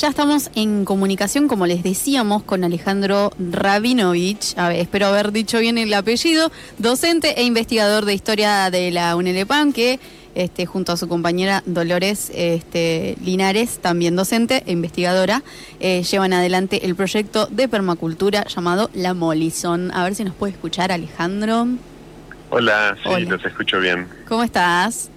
Ya estamos en comunicación, como les decíamos, con Alejandro Rabinovich, a ver, espero haber dicho bien el apellido, docente e investigador de historia de la UNLPAM, que este, junto a su compañera Dolores este, Linares, también docente e investigadora, eh, llevan adelante el proyecto de permacultura llamado La Molison. A ver si nos puede escuchar, Alejandro. Hola, sí, los escucho bien. ¿Cómo estás?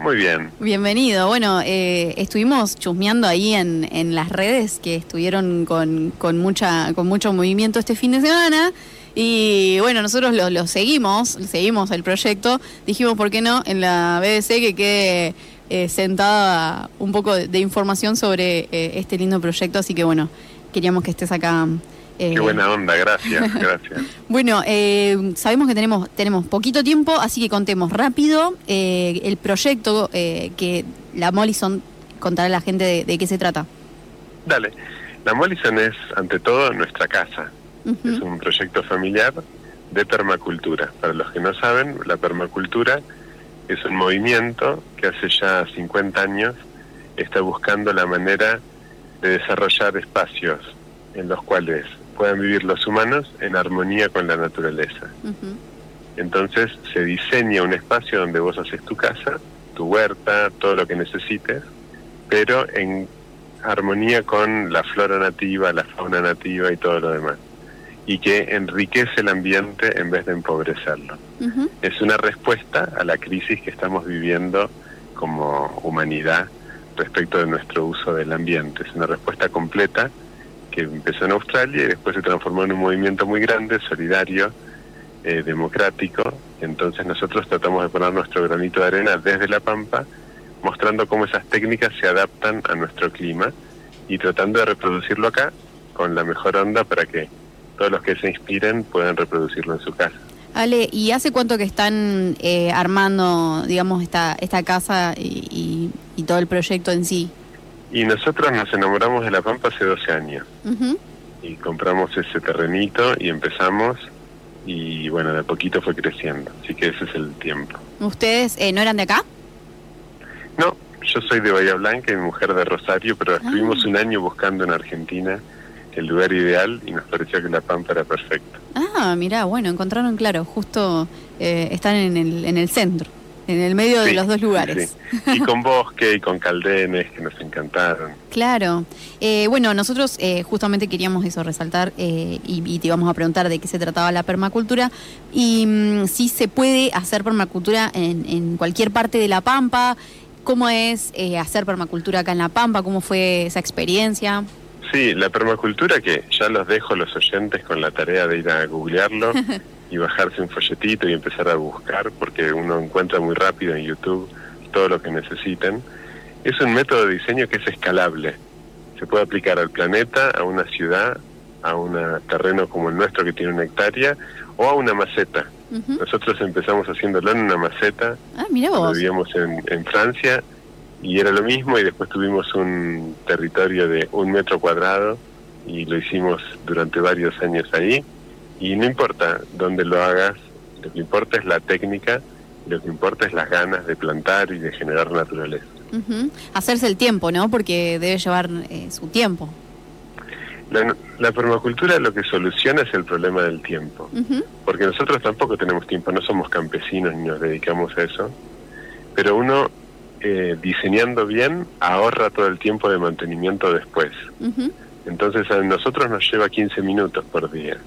Muy bien. Bienvenido. Bueno, eh, estuvimos chusmeando ahí en, en las redes que estuvieron con, con, mucha, con mucho movimiento este fin de semana. Y bueno, nosotros lo, seguimos, seguimos el proyecto. Dijimos, ¿por qué no? En la BBC que quede eh, sentada un poco de, información sobre eh, este lindo proyecto. Así que bueno, queríamos que estés acá Qué eh, buena onda, gracias, gracias. bueno, eh, sabemos que tenemos, tenemos poquito tiempo, así que contemos rápido eh, el proyecto que la Mollison contará a la gente de, qué se trata. Dale, la Mollison es ante todo nuestra casa. Es un proyecto familiar de permacultura. Para los que no saben, la permacultura es un movimiento que hace ya 50 años está buscando la manera de desarrollar espacios en los cuales puedan vivir los humanos en armonía con la naturaleza. Entonces se diseña un espacio donde vos haces tu casa, tu huerta, todo lo que necesites, pero en armonía con la flora nativa, la fauna nativa y todo lo demás. Y que enriquece el ambiente en vez de empobrecerlo. Es una respuesta a la crisis que estamos viviendo como humanidad respecto de nuestro uso del ambiente. Es una respuesta completa que empezó en Australia y después se transformó en un movimiento muy grande, solidario, eh, democrático. Entonces nosotros tratamos de poner nuestro granito de arena desde La Pampa, mostrando cómo esas técnicas se adaptan a nuestro clima y tratando de reproducirlo acá con la mejor onda para que todos los que se inspiren puedan reproducirlo en su casa. Ale, ¿y hace cuánto que están eh, armando, digamos, esta, esta casa y todo el proyecto en sí? Y nosotros nos enamoramos de La Pampa hace 12 años. Y compramos ese terrenito y empezamos y bueno, de a poquito fue creciendo. Así que ese es el tiempo. ¿Ustedes eh, no eran de acá? No, yo soy de Bahía Blanca y mi mujer de Rosario, pero estuvimos ah. un año buscando en Argentina el lugar ideal y nos pareció que La Pampa era perfecto. Ah, mira, bueno, encontraron, claro, justo eh, están en el, en el centro en el medio de los dos lugares. Y con bosque y con caldenes que nos encantaron. Claro. Eh, bueno, nosotros eh, justamente queríamos eso, resaltar eh, y, te íbamos a preguntar de qué se trataba la permacultura y mm, si se puede hacer permacultura en, en, cualquier parte de La Pampa. ¿Cómo es hacer permacultura acá en La Pampa? ¿Cómo fue esa experiencia? Sí, la permacultura que ya los dejo los oyentes con la tarea de ir a googlearlo. y bajarse un folletito y empezar a buscar, porque uno encuentra muy rápido en YouTube todo lo que necesiten. Es un método de diseño que es escalable. Se puede aplicar al planeta, a una ciudad, a un terreno como el nuestro que tiene una hectárea, o a una maceta. Nosotros empezamos haciéndolo en una maceta. Ah, Vivíamos en, en Francia y era lo mismo y después tuvimos un territorio de un metro cuadrado y lo hicimos durante varios años ahí y no importa dónde lo hagas, lo que importa es la técnica, lo que importa es las ganas de plantar y de generar naturaleza. Hacerse el tiempo, ¿no? Porque debe llevar eh, su tiempo. La, permacultura lo que soluciona es el problema del tiempo, porque nosotros tampoco tenemos tiempo, no somos campesinos ni nos dedicamos a eso, pero uno eh, diseñando bien ahorra todo el tiempo de mantenimiento después. Entonces a nosotros nos lleva 15 minutos por día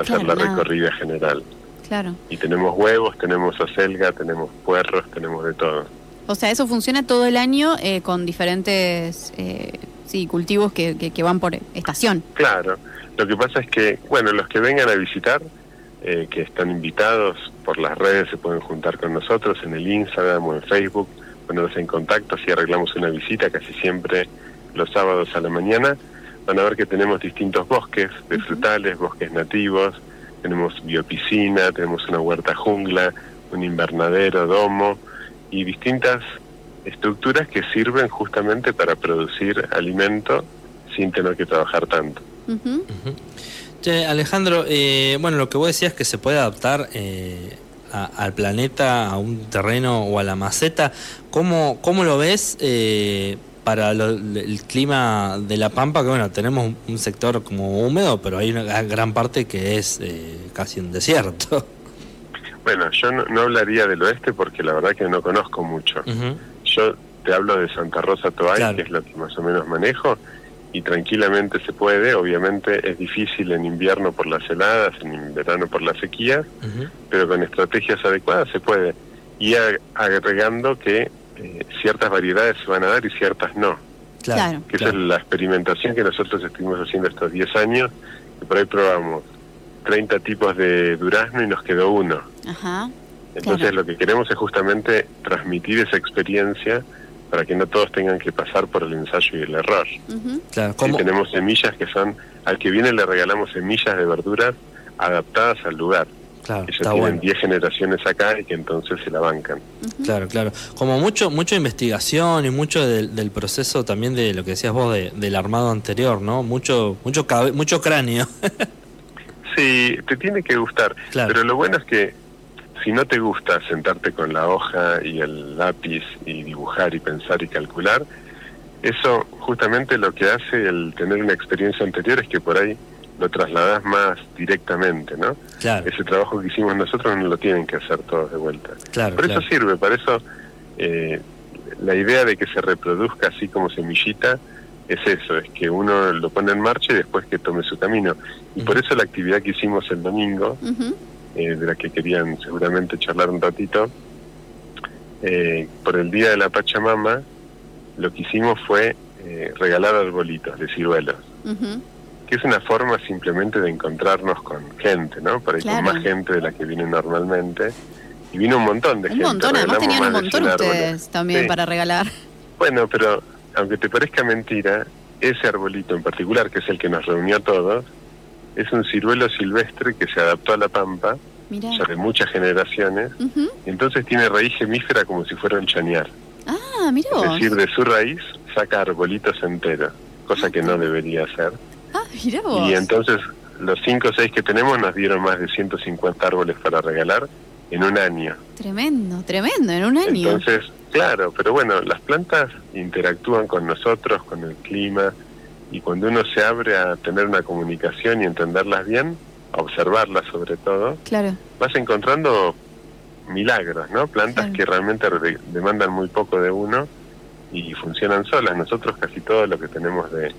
hacer la recorrida general. Claro. Y tenemos huevos, tenemos acelga, tenemos puerros, tenemos de todo. O sea, eso funciona todo el año eh, con diferentes eh, sí, cultivos que, que, van por estación. Claro. Lo que pasa es que, bueno, los que vengan a visitar, eh, que están invitados por las redes, se pueden juntar con nosotros en el Instagram o en Facebook, ponernos en contacto, si arreglamos una visita casi siempre los sábados a la mañana van a ver que tenemos distintos bosques de frutales, bosques nativos, tenemos biopiscina, tenemos una huerta jungla, un invernadero, domo y distintas estructuras que sirven justamente para producir alimento sin tener que trabajar tanto. Alejandro, eh, bueno, lo que vos decías que se puede adaptar eh, al planeta, a un terreno o a la maceta, ¿cómo, cómo lo ves? Eh, para el clima de La Pampa, que bueno, tenemos un sector como húmedo, pero hay una gran parte que es eh, casi un desierto. Bueno, yo no, hablaría del oeste porque la verdad que no conozco mucho. Yo te hablo de Santa Rosa Toay, que es lo que más o menos manejo, y tranquilamente se puede. Obviamente es difícil en invierno por las heladas, en verano por la sequía, pero con estrategias adecuadas se puede. Y agregando que eh, ciertas variedades se van a dar y ciertas no. Claro. Que esa es la experimentación que nosotros estuvimos haciendo estos 10 años, y por ahí probamos 30 tipos de durazno y nos quedó uno. Ajá. Entonces lo que queremos es justamente transmitir esa experiencia para que no todos tengan que pasar por el ensayo y el error. claro, tenemos semillas que son, al que viene le regalamos semillas de verduras adaptadas al lugar. Claro, que ya tienen 10 generaciones acá y que entonces se la bancan. Claro, claro. Como mucho mucha investigación y mucho del, proceso también de lo que decías vos del armado anterior, ¿no? Mucho mucho mucho cráneo. sí, te tiene que gustar. Pero lo bueno es que si no te gusta sentarte con la hoja y el lápiz y dibujar y pensar y calcular, eso justamente lo que hace el tener una experiencia anterior es que por ahí lo trasladas más directamente, ¿no? Ese trabajo que hicimos nosotros no lo tienen que hacer todos de vuelta. por eso sirve, para eso eh, la idea de que se reproduzca así como semillita es eso, es que uno lo pone en marcha y después que tome su camino. Y por eso la actividad que hicimos el domingo, eh, de la que querían seguramente charlar un ratito, eh, por el Día de la Pachamama, lo que hicimos fue eh, regalar arbolitos de ciruelos, que es una forma simplemente de encontrarnos con gente, ¿no? Por ahí con más gente de la que viene normalmente. Y vino un montón de un gente. Un montón, además tenían un montón ustedes también para regalar. Bueno, pero aunque te parezca mentira, ese arbolito en particular, que es el que nos reunió a todos, es un ciruelo silvestre que se adaptó a la pampa, ya de muchas generaciones, y entonces tiene raíz gemífera como si fuera un chañar. Ah, mira Es decir, de su raíz saca arbolitos enteros, cosa que no debería hacer. Y entonces los cinco o seis que tenemos nos dieron más de 150 árboles para regalar en un año. Tremendo, tremendo, en un año. Entonces, claro, pero bueno, las plantas interactúan con nosotros, con el clima, y cuando uno se abre a tener una comunicación y entenderlas bien, a observarlas sobre todo, claro. vas encontrando milagros, ¿no? Plantas que realmente demandan muy poco de uno y funcionan solas. Nosotros casi todo lo que tenemos de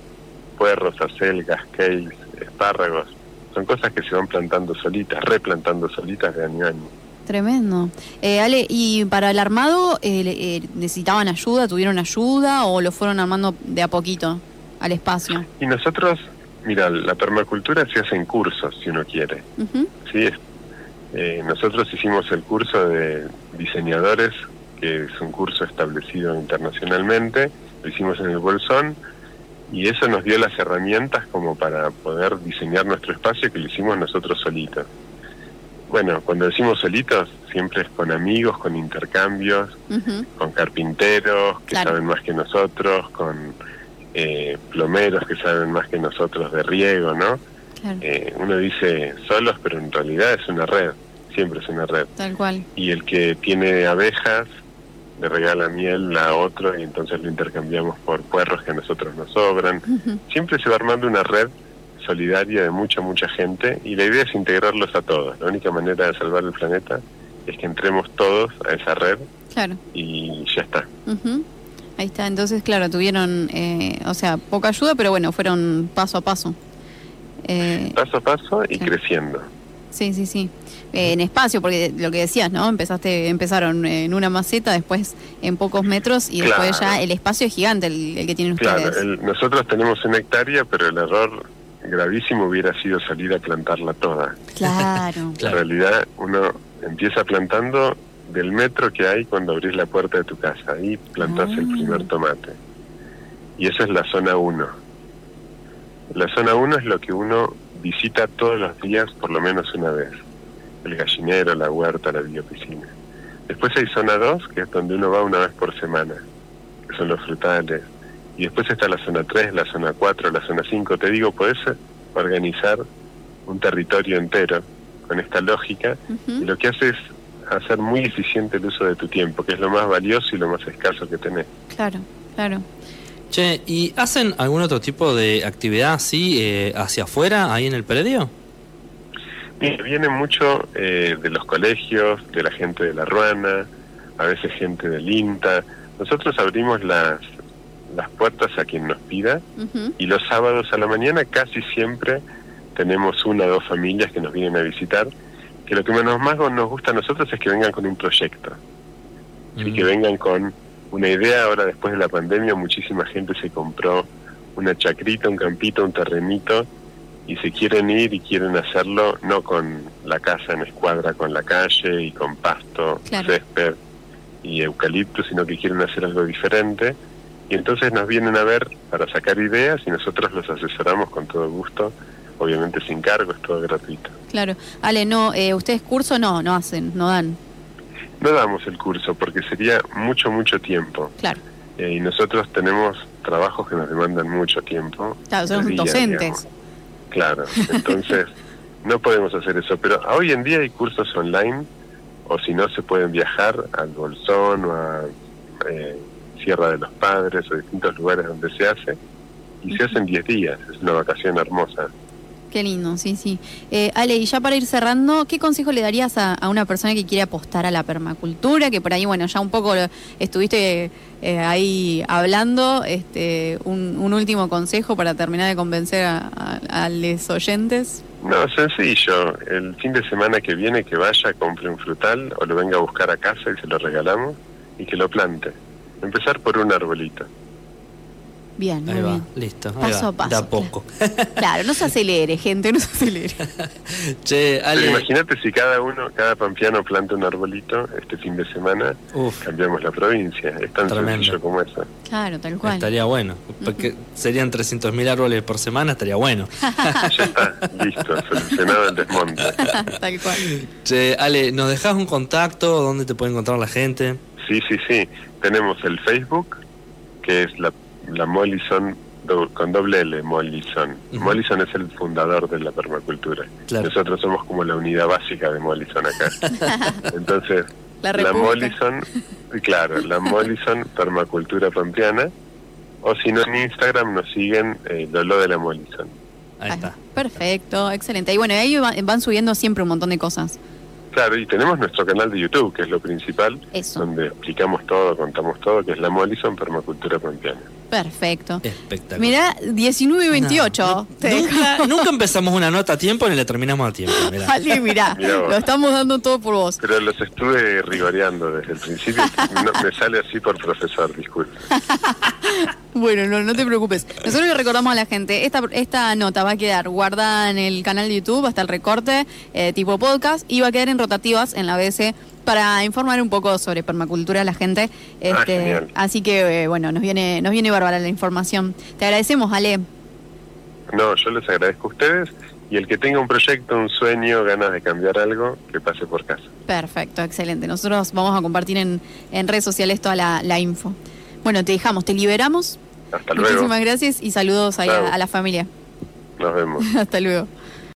puerros, acelgas, kales, espárragos, son cosas que se van plantando solitas, replantando solitas de año a año. Tremendo. Eh, Ale, ¿y para el armado eh, eh, necesitaban ayuda, tuvieron ayuda o lo fueron armando de a poquito? al espacio. Y nosotros, mira, la permacultura se hace en cursos, si uno quiere. ¿sí? Eh, nosotros hicimos el curso de diseñadores, que es un curso establecido internacionalmente, lo hicimos en el Bolsón, y eso nos dio las herramientas como para poder diseñar nuestro espacio que lo hicimos nosotros solitos. Bueno, cuando decimos solitos, siempre es con amigos, con intercambios, con carpinteros que saben más que nosotros, con eh, plomeros que saben más que nosotros de riego, ¿no? Eh, uno dice solos, pero en realidad es una red, siempre es una red. Tal cual. Y el que tiene abejas le regala miel a otro y entonces lo intercambiamos por puerros que a nosotros nos sobran. Siempre se va armando una red solidaria de mucha, mucha gente y la idea es integrarlos a todos. La única manera de salvar el planeta es que entremos todos a esa red claro. y ya está. Ahí está, entonces, claro, tuvieron, eh, o sea, poca ayuda, pero bueno, fueron paso a paso. Eh, paso a paso y creciendo. Sí, sí, sí. Eh, en espacio, porque lo que decías, ¿no? Empezaste, empezaron en una maceta, después en pocos metros y después ya el espacio es gigante el, que tienen ustedes. Claro, nosotros tenemos una hectárea, pero el error gravísimo hubiera sido salir a plantarla toda. Claro. En realidad uno empieza plantando del metro que hay cuando abrís la puerta de tu casa. Ahí plantás el ah. primer tomate. Y esa es la zona 1. La zona 1 es lo que uno visita todos los días por lo menos una vez. El gallinero, la huerta, la biopiscina. Después hay zona 2, que es donde uno va una vez por semana, que son los frutales. Y después está la zona 3, la zona 4, la zona 5. Te digo, podés organizar un territorio entero con esta lógica. Y lo que hace es hacer muy eficiente el uso de tu tiempo, que es lo más valioso y lo más escaso que tenés. Claro, claro. Che, ¿y hacen algún otro tipo de actividad así eh, hacia afuera, ahí en el predio? viene mucho eh, de los colegios, de la gente de la Ruana, a veces gente del INTA. Nosotros abrimos las, las puertas a quien nos pida y los sábados a la mañana casi siempre tenemos una o dos familias que nos vienen a visitar, que lo que más nos gusta a nosotros es que vengan con un proyecto y que vengan con una idea. Ahora después de la pandemia muchísima gente se compró una chacrita, un campito, un terrenito y se quieren ir y quieren hacerlo no con la casa en escuadra con la calle y con pasto, césped y eucalipto, sino que quieren hacer algo diferente. Y entonces nos vienen a ver para sacar ideas y nosotros los asesoramos con todo gusto, obviamente sin cargo, es todo gratuito. Claro. Ale, no, eh, ustedes curso no, no hacen, no dan. No damos el curso porque sería mucho, mucho tiempo. Claro. Eh, y nosotros tenemos trabajos que nos demandan mucho tiempo. Claro, son docentes. Claro, entonces no podemos hacer eso, pero hoy en día hay cursos online o si no se pueden viajar al Bolsón o a eh, Sierra de los Padres o distintos lugares donde se hace y se hacen 10 días, es una vacación hermosa. Qué lindo, sí, sí. Eh, Ale, y ya para ir cerrando, ¿qué consejo le darías a, una persona que quiere apostar a la permacultura? Que por ahí, bueno, ya un poco estuviste eh, ahí hablando. Este, un, último consejo para terminar de convencer a, los oyentes. No, sencillo. El fin de semana que viene que vaya, compre un frutal o lo venga a buscar a casa y se lo regalamos y que lo plante. Empezar por un arbolito. Bien, ahí va, listo. paso a paso. Da poco. Claro, no se acelere, gente, no se acelere. che, Ale... imagínate si cada uno, cada pampeano planta un arbolito este fin de semana, cambiamos la provincia. Es tan sencillo como eso. Claro, tal cual. Estaría bueno. Porque serían 300.000 árboles por semana, estaría bueno. ya está, listo, solucionado el desmonte. tal cual. Che, Ale, ¿nos dejas un contacto? ¿Dónde te puede encontrar la gente? Sí, sí, sí. Tenemos el Facebook, que es la la Mollison con doble L, Mollison. Mollison es el fundador de la permacultura. Nosotros somos como la unidad básica de Mollison acá. Entonces, la, la Mollison, claro, la Mollison Permacultura Pampeana, o si no en Instagram nos siguen eh, Lolo de la Mollison. Ahí está. Perfecto, excelente. Y bueno, ahí van subiendo siempre un montón de cosas. Claro, y tenemos nuestro canal de YouTube, que es lo principal, donde explicamos todo, contamos todo, que es la Mollison Permacultura Pampeana. Perfecto. Espectacular. Mirá, 19 y 28. nunca, empezamos una nota a tiempo ni la terminamos a tiempo. Mirá. mirá, lo estamos dando todo por vos. Pero los estuve rigoreando desde el principio. me sale así por profesor, disculpe. bueno, no, no te preocupes. Nosotros le recordamos a la gente, esta, esta nota va a quedar guardada en el canal de YouTube, hasta el recorte eh, tipo podcast, y va a quedar en rotativas en la BC para informar un poco sobre permacultura a la gente. Ah, este, así que, eh, bueno, nos viene, nos viene bárbara la información. Te agradecemos, Ale. No, yo les agradezco a ustedes y el que tenga un proyecto, un sueño, ganas de cambiar algo, que pase por casa. Perfecto, excelente. Nosotros vamos a compartir en, en redes sociales toda la, info. Bueno, te dejamos, te liberamos. Hasta luego. Muchísimas gracias y saludos a la familia. Nos vemos. Hasta luego.